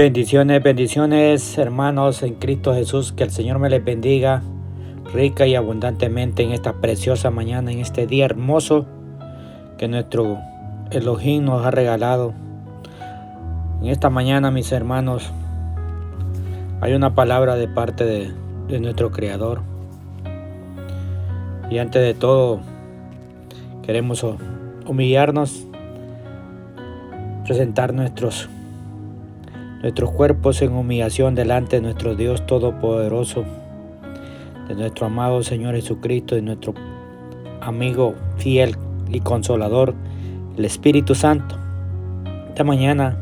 Bendiciones, bendiciones hermanos en Cristo Jesús, que el Señor me les bendiga rica y abundantemente en esta preciosa mañana, en este día hermoso que nuestro Elohim nos ha regalado. En esta mañana, mis hermanos, hay una palabra de parte de, de nuestro Creador. Y antes de todo, queremos humillarnos, presentar nuestros nuestros cuerpos en humillación delante de nuestro Dios Todopoderoso, de nuestro amado Señor Jesucristo, de nuestro amigo fiel y consolador, el Espíritu Santo. Esta mañana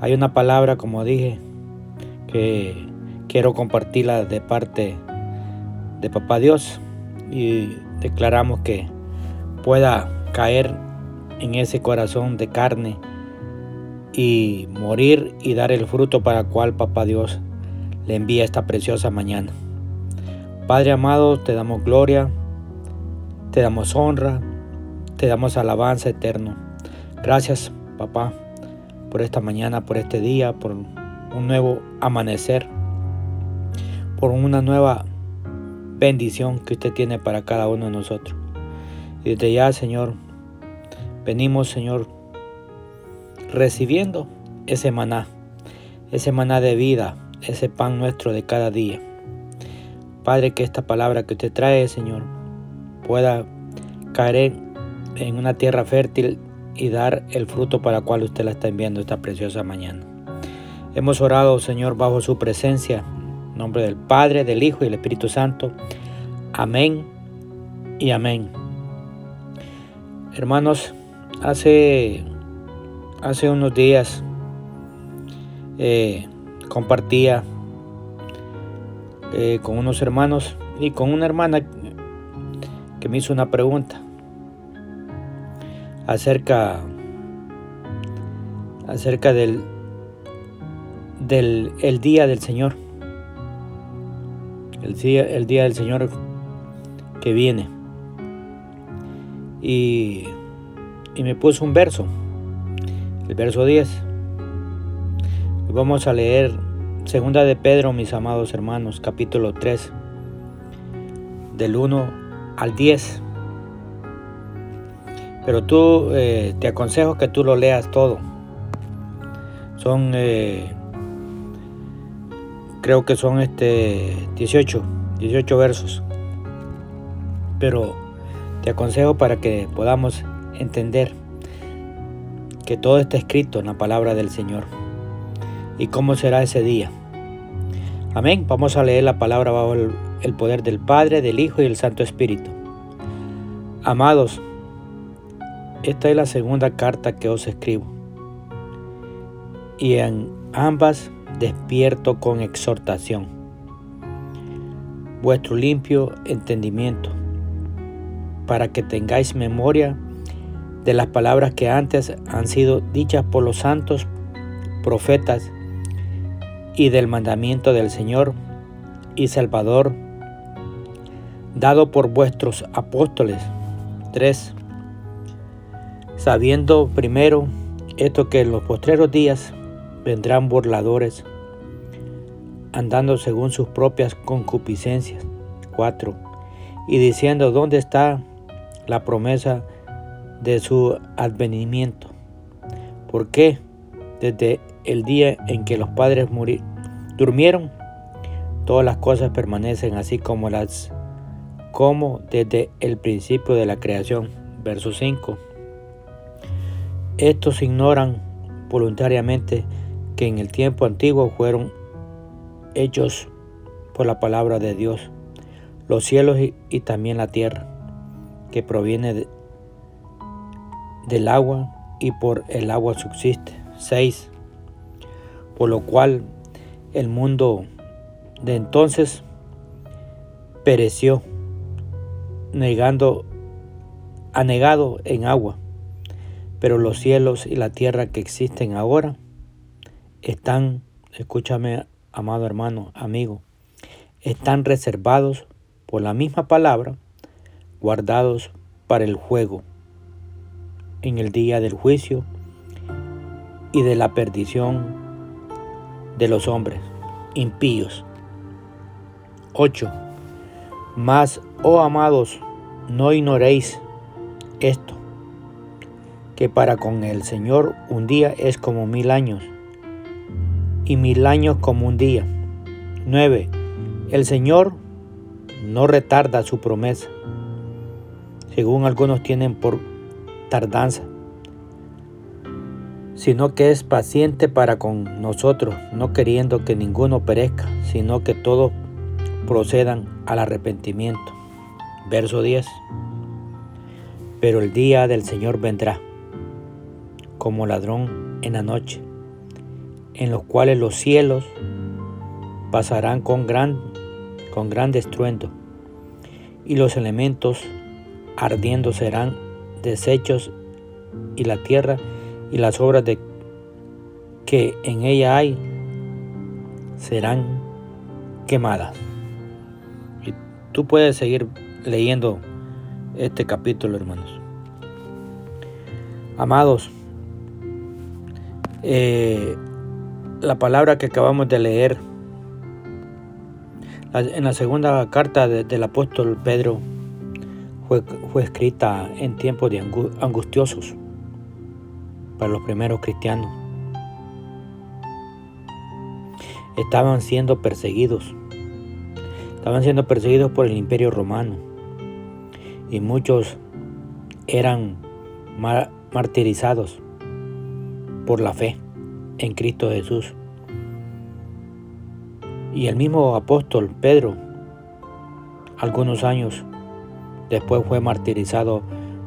hay una palabra, como dije, que quiero compartirla de parte de Papá Dios y declaramos que pueda caer en ese corazón de carne y morir y dar el fruto para el cual Papá Dios le envía esta preciosa mañana. Padre amado, te damos gloria, te damos honra, te damos alabanza eterno. Gracias, papá, por esta mañana, por este día, por un nuevo amanecer, por una nueva bendición que usted tiene para cada uno de nosotros. Y desde ya, Señor, venimos, Señor, recibiendo ese maná, ese maná de vida, ese pan nuestro de cada día. Padre, que esta palabra que usted trae, Señor, pueda caer en una tierra fértil y dar el fruto para el cual usted la está enviando esta preciosa mañana. Hemos orado, Señor, bajo su presencia, en nombre del Padre, del Hijo y del Espíritu Santo. Amén y amén. Hermanos, hace hace unos días eh, compartía eh, con unos hermanos y con una hermana que me hizo una pregunta acerca acerca del del el día del Señor el día, el día del Señor que viene. Y, y me puso un verso el verso 10. vamos a leer Segunda de Pedro, mis amados hermanos, capítulo 3, del 1 al 10. Pero tú eh, te aconsejo que tú lo leas todo. Son, eh, creo que son este 18, 18 versos. Pero te aconsejo para que podamos entender que todo está escrito en la palabra del Señor. ¿Y cómo será ese día? Amén. Vamos a leer la palabra bajo el, poder del Padre, del Hijo y del Santo Espíritu. Amados, esta es la segunda carta que os escribo. Y en ambas despierto con exhortación vuestro limpio entendimiento, para que tengáis memoria de las palabras que antes han sido dichas por los santos profetas y del mandamiento del Señor y Salvador dado por vuestros apóstoles. 3. Sabiendo primero esto que en los postreros días vendrán burladores, andando según sus propias concupiscencias. 4. Y diciendo, ¿dónde está la promesa de su advenimiento. ¿Por qué? Desde el día en que los padres durmieron, todas las cosas permanecen así como las como desde el principio de la creación. Verso 5. Estos ignoran voluntariamente que en el tiempo antiguo fueron hechos por la palabra de Dios los cielos y, y también la tierra, que proviene de, del agua y por el agua subsiste. 6. Por lo cual el mundo de entonces pereció, negando, anegado en agua. Pero los cielos y la tierra que existen ahora están, escúchame, amado hermano, amigo, están reservados por la misma palabra, guardados para el juego en el día del juicio y de la perdición de los hombres impíos. 8. Mas, oh amados, no ignoréis esto, que para con el Señor un día es como mil años, y mil años como un día. 9. El Señor no retarda su promesa, según algunos tienen por tardanza, sino que es paciente para con nosotros, no queriendo que ninguno perezca, sino que todos procedan al arrepentimiento. Verso 10. Pero el día del Señor vendrá como ladrón en la noche, en los cuales los cielos pasarán con gran, con gran estruendo, y los elementos ardiendo serán deshechos, y la tierra y las obras que en ella hay serán quemadas. Y tú puedes seguir leyendo este capítulo, hermanos. Amados, eh, la palabra que acabamos de leer en la segunda carta del apóstol Pedro fue, escrita en tiempos de angustiosos para los primeros cristianos. Estaban siendo perseguidos. Estaban siendo perseguidos por el imperio romano. Y muchos eran martirizados por la fe en Cristo Jesús. Y el mismo apóstol Pedro, algunos años después fue martirizado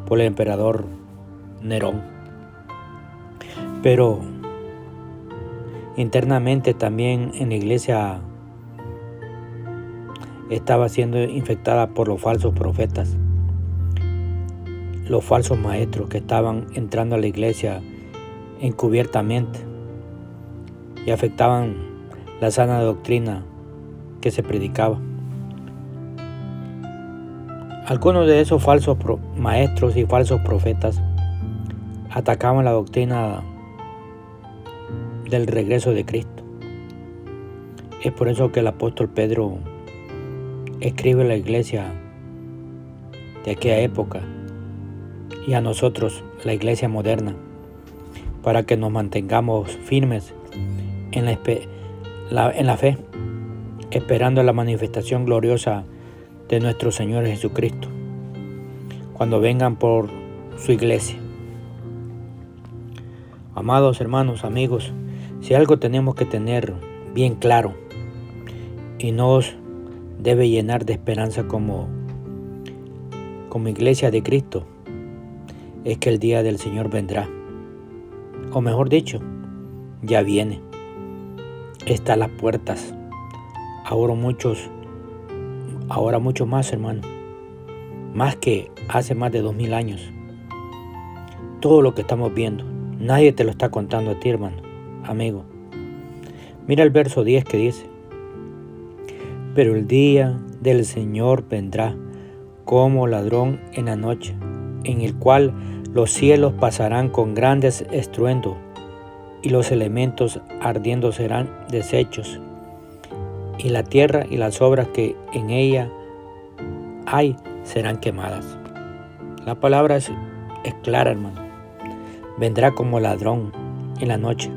por el emperador Nerón. Pero internamente también en la iglesia estaba siendo infectada por los falsos profetas, los falsos maestros que estaban entrando a la iglesia encubiertamente y afectaban la sana doctrina que se predicaba. Algunos de esos falsos maestros y falsos profetas atacaban la doctrina del regreso de Cristo. Es por eso que el apóstol Pedro escribe a la iglesia de aquella época y a nosotros, la iglesia moderna, para que nos mantengamos firmes en la, en la fe, esperando la manifestación gloriosa de nuestro Señor Jesucristo, cuando vengan por su iglesia. Amados hermanos, amigos, si algo tenemos que tener bien claro y nos debe llenar de esperanza como, como iglesia de Cristo, es que el día del Señor vendrá. O mejor dicho, ya viene. Está a las puertas. Ahora muchos, ahora mucho más, hermano. Más que hace más de dos mil años. Todo lo que estamos viendo, nadie te lo está contando a ti, hermano amigo. Mira el verso 10 que dice, pero el día del Señor vendrá como ladrón en la noche, en el cual los cielos pasarán con grandes estruendos y los elementos ardiendo serán deshechos, y la tierra y las obras que en ella hay serán quemadas. La palabra es, clara, hermano. Vendrá como ladrón en la noche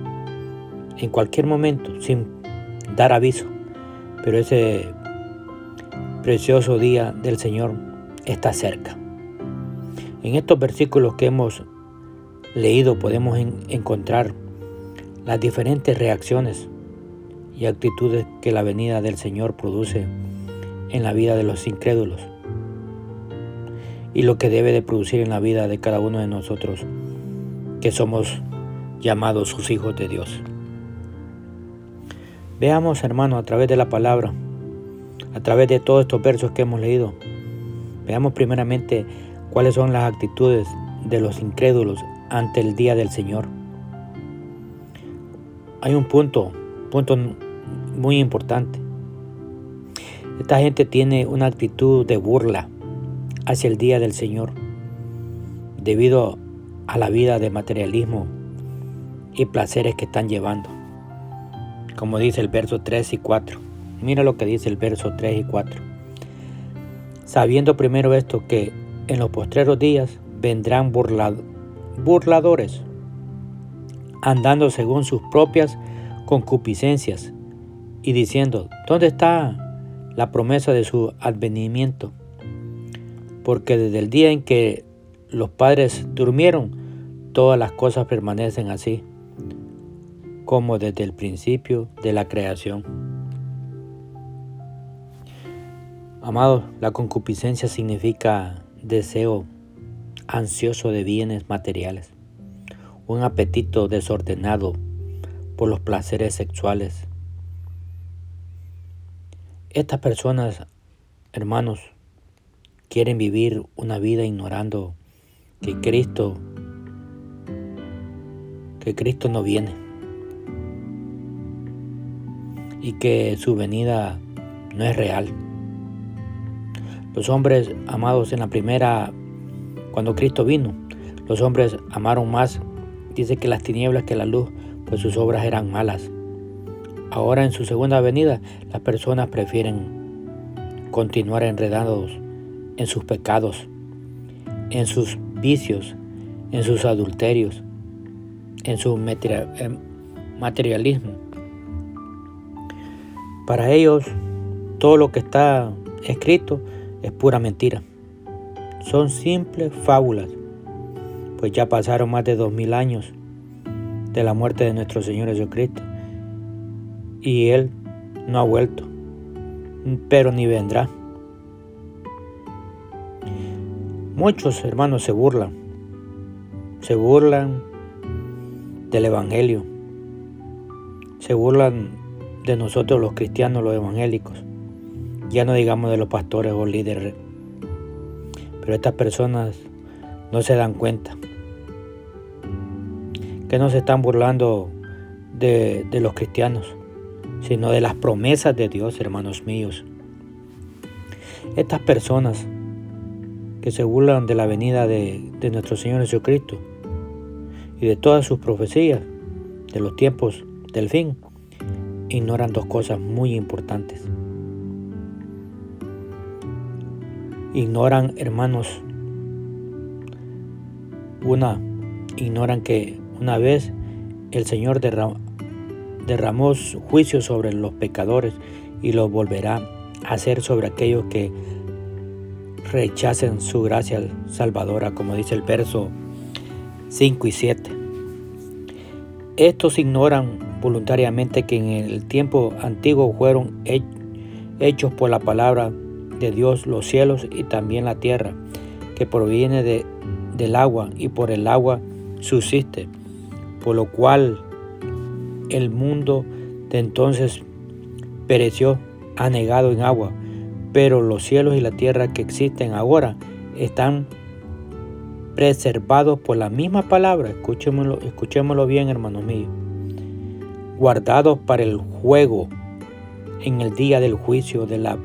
en cualquier momento, sin dar aviso. Pero ese precioso día del Señor está cerca. En estos versículos que hemos leído podemos encontrar las diferentes reacciones y actitudes que la venida del Señor produce en la vida de los incrédulos y lo que debe de producir en la vida de cada uno de nosotros que somos llamados sus hijos de Dios. Veamos, hermano, a través de la palabra, a través de todos estos versos que hemos leído, veamos primeramente cuáles son las actitudes de los incrédulos ante el día del Señor. Hay un punto, punto muy importante. Esta gente tiene una actitud de burla hacia el día del Señor debido a la vida de materialismo y placeres que están llevando como dice el verso 3 y 4. Mira lo que dice el verso 3 y 4. Sabiendo primero esto que en los postreros días vendrán burladores, andando según sus propias concupiscencias y diciendo, ¿dónde está la promesa de su advenimiento? Porque desde el día en que los padres durmieron, todas las cosas permanecen así, como desde el principio de la creación. Amados, la concupiscencia significa deseo ansioso de bienes materiales, un apetito desordenado por los placeres sexuales. Estas personas, hermanos, quieren vivir una vida ignorando que Cristo que Cristo no viene y que su venida no es real. Los hombres amados en la primera cuando Cristo vino, los hombres amaron más, dice que las tinieblas que la luz, pues sus obras eran malas. Ahora en su segunda venida, las personas prefieren continuar enredados en sus pecados, en sus vicios, en sus adulterios, en su materialismo. Para ellos, todo lo que está escrito es pura mentira. Son simples fábulas, pues ya pasaron más de dos mil años de la muerte de nuestro Señor Jesucristo y Él no ha vuelto, pero ni vendrá. Muchos hermanos se burlan, se burlan del Evangelio, se burlan de nosotros los cristianos, los evangélicos, ya no digamos de los pastores o líderes, pero estas personas no se dan cuenta que no se están burlando de, de los cristianos, sino de las promesas de Dios, hermanos míos. Estas personas que se burlan de la venida de, nuestro Señor Jesucristo y de todas sus profecías de los tiempos del fin, ignoran dos cosas muy importantes. Ignoran, hermanos, una, ignoran que una vez el Señor derramó, derramó juicio sobre los pecadores y lo volverá a hacer sobre aquellos que rechacen su gracia salvadora, como dice el verso 5 y 7. Estos ignoran voluntariamente que en el tiempo antiguo fueron hechos por la palabra de Dios los cielos y también la tierra, que proviene de, del agua y por el agua subsiste, por lo cual el mundo de entonces pereció anegado en agua pero los cielos y la tierra que existen ahora están preservados por la misma palabra, escuchémoslo, escuchémoslo bien hermanos míos, guardados para el juego en el día del juicio de la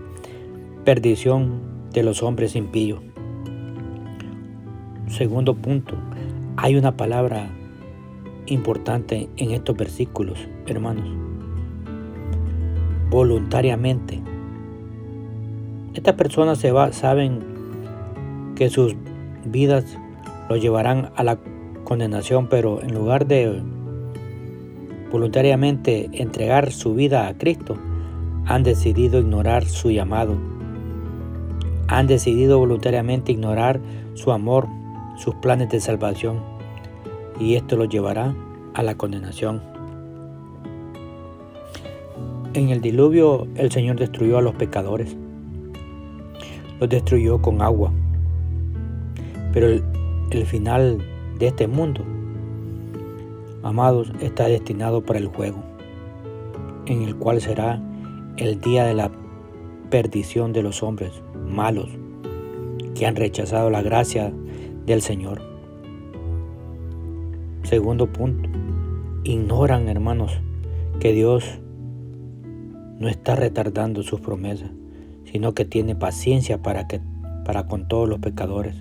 perdición de los hombres impíos. Segundo punto, hay una palabra importante en estos versículos, hermanos. Voluntariamente. Estas personas se va, saben que sus vidas los llevarán a la condenación, pero en lugar de voluntariamente entregar su vida a Cristo, han decidido ignorar su llamado. Han decidido voluntariamente ignorar su amor, sus planes de salvación, y esto los llevará a la condenación. En el diluvio el Señor destruyó a los pecadores los destruyó con agua. Pero el, final de este mundo, amados, está destinado para el juego, en el cual será el día de la perdición de los hombres malos que han rechazado la gracia del Señor. Segundo punto, ignoran hermanos que Dios no está retardando sus promesas sino que tiene paciencia para, que, para con todos los pecadores,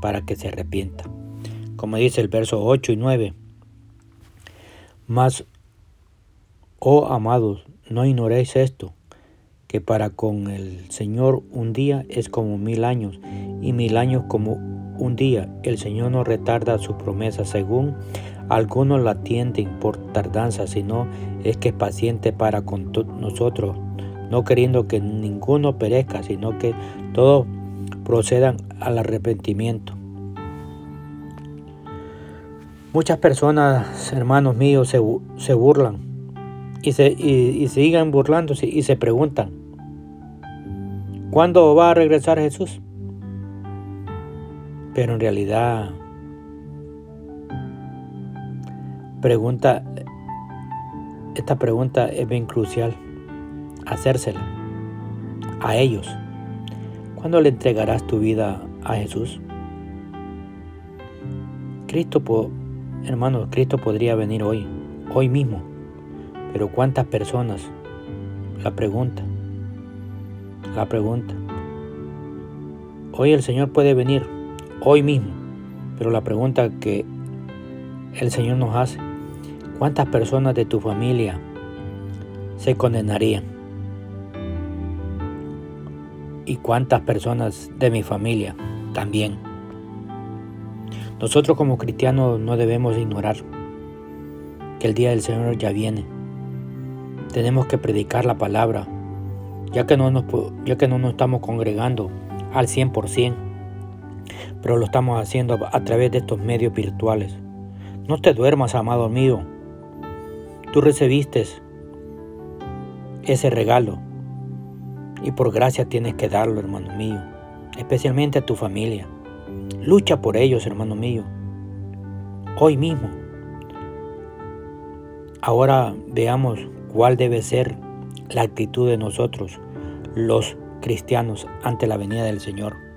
para que se arrepienta. Como dice el verso 8 y 9, mas Oh amados, no ignoréis esto, que para con el Señor un día es como mil años, y mil años como un día. El Señor no retarda su promesa según algunos la tienden por tardanza, sino es que es paciente para con nosotros, no queriendo que ninguno perezca, sino que todos procedan al arrepentimiento. Muchas personas, hermanos míos, se, se burlan y, se, y, y siguen burlándose y se preguntan, ¿cuándo va a regresar Jesús? Pero en realidad, pregunta, esta pregunta es bien crucial, hacérsela a ellos. ¿Cuándo le entregarás tu vida a Jesús? Cristo, hermano, Cristo podría venir hoy, hoy mismo, pero ¿cuántas personas? La pregunta, la pregunta. Hoy el Señor puede venir, hoy mismo. Pero la pregunta que el Señor nos hace, ¿cuántas personas de tu familia se condenarían? ¿Y cuántas personas de mi familia también? Nosotros como cristianos no debemos ignorar que el día del Señor ya viene. Tenemos que predicar la palabra, ya que no nos, ya que no nos estamos congregando al 100% pero lo estamos haciendo a través de estos medios virtuales. No te duermas, amado mío. Tú recibiste ese regalo y por gracia tienes que darlo, hermano mío, especialmente a tu familia. Lucha por ellos, hermano mío, hoy mismo. Ahora veamos cuál debe ser la actitud de nosotros, los cristianos, ante la venida del Señor.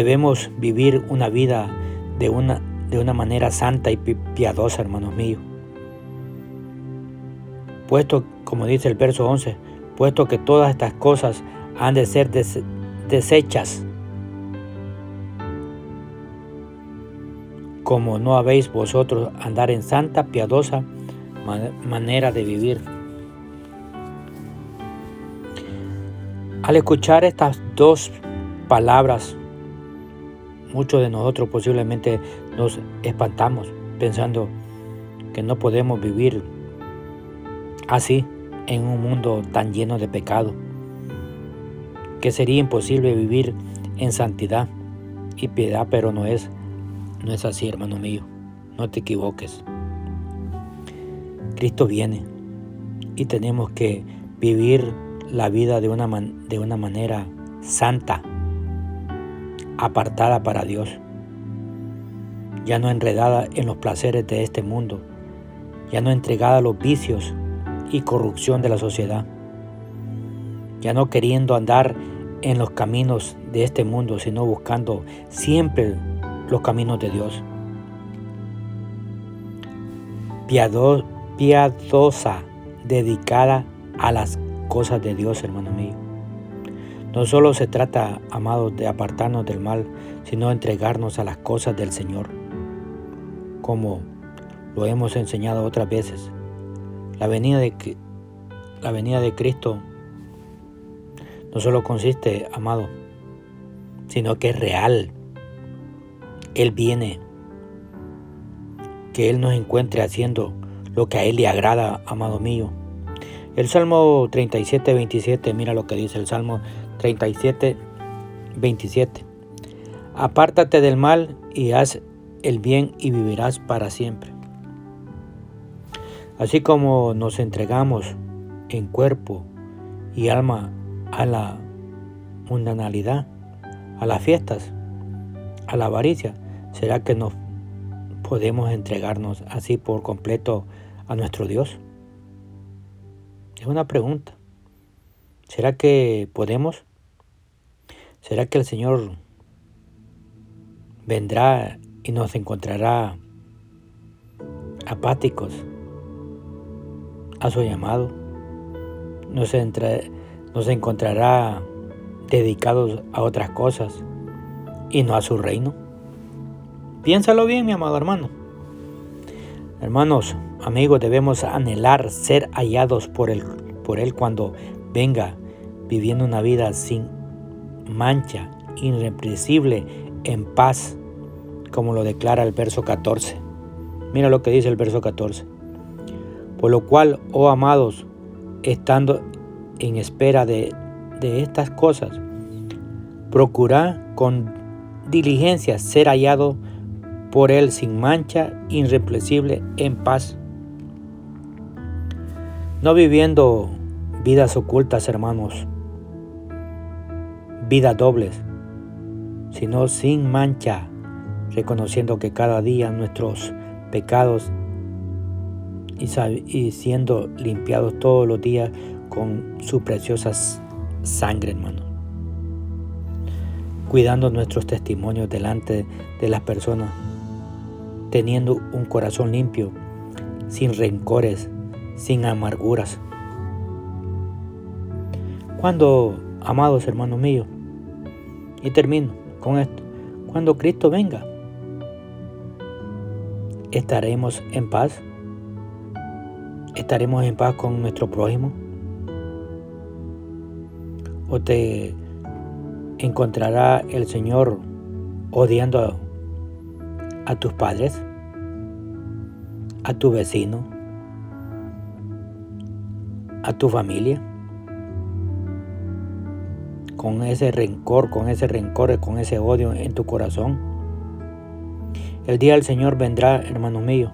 Debemos vivir una vida de una, de una manera santa y piadosa, hermanos míos. Puesto, como dice el verso 11, puesto que todas estas cosas han de ser desechas, como no habéis vosotros andar en santa, piadosa manera de vivir. Al escuchar estas dos palabras, Muchos de nosotros posiblemente nos espantamos pensando que no podemos vivir así en un mundo tan lleno de pecado, que sería imposible vivir en santidad y piedad, pero no es, no es así, hermano mío, no te equivoques. Cristo viene y tenemos que vivir la vida de una, de una manera santa, apartada para Dios, ya no enredada en los placeres de este mundo, ya no entregada a los vicios y corrupción de la sociedad, ya no queriendo andar en los caminos de este mundo, sino buscando siempre los caminos de Dios. piadosa, dedicada a las cosas de Dios, hermano mío. No solo se trata, amados, de apartarnos del mal, sino de entregarnos a las cosas del Señor, como lo hemos enseñado otras veces. La venida de, la venida de Cristo no solo consiste, amado, sino que es real. Él viene, que Él nos encuentre haciendo lo que a Él le agrada, amado mío. El Salmo 37, 27, mira lo que dice el Salmo 37, 27. Apártate del mal y haz el bien y vivirás para siempre. Así como nos entregamos en cuerpo y alma a la mundanalidad, a las fiestas, a la avaricia, ¿será que nos podemos entregarnos así por completo a nuestro Dios? Es una pregunta. ¿Será que podemos? ¿Será que el Señor vendrá y nos encontrará apáticos a su llamado? ¿Nos, nos encontrará dedicados a otras cosas y no a su reino? Piénsalo bien, mi amado hermano. Hermanos, amigos, debemos anhelar ser hallados por él, por él cuando venga viviendo una vida sin mancha, irrepresible, en paz, como lo declara el verso 14. Mira lo que dice el verso 14. Por lo cual, oh amados, estando en espera de, de estas cosas, procura con diligencia ser hallado por Él sin mancha, irrepresible, en paz. No viviendo vidas ocultas, hermanos, vidas dobles, sino sin mancha, reconociendo que cada día nuestros pecados y, siendo limpiados todos los días con su preciosa sangre, hermano. Cuidando nuestros testimonios delante de las personas teniendo un corazón limpio, sin rencores, sin amarguras. Cuando, amados hermanos míos, y termino con esto, cuando Cristo venga, ¿estaremos en paz? ¿Estaremos en paz con nuestro prójimo? ¿O te encontrará el Señor odiando a a tus padres, a tu vecino, a tu familia, con ese rencor, con ese rencor, con ese odio en tu corazón. El día del Señor vendrá, hermano mío.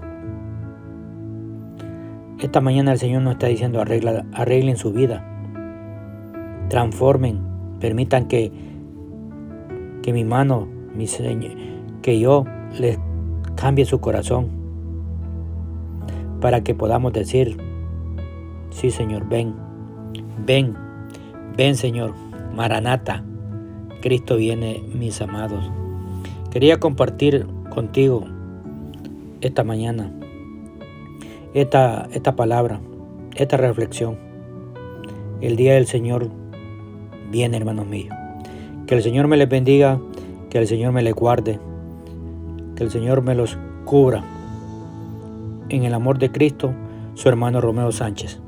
Esta mañana el Señor nos está diciendo arreglen su vida, transformen, permitan que, que mi mano, mi Señor, que yo les cambie su corazón para que podamos decir, sí Señor, ven, ven, ven Señor, Maranata, Cristo viene, mis amados. Quería compartir contigo esta mañana esta, esta palabra, esta reflexión. El día del Señor viene, hermanos míos. Que el Señor me les bendiga, que el Señor me les guarde que el Señor me los cubra. En el amor de Cristo, su hermano Romeo Sánchez.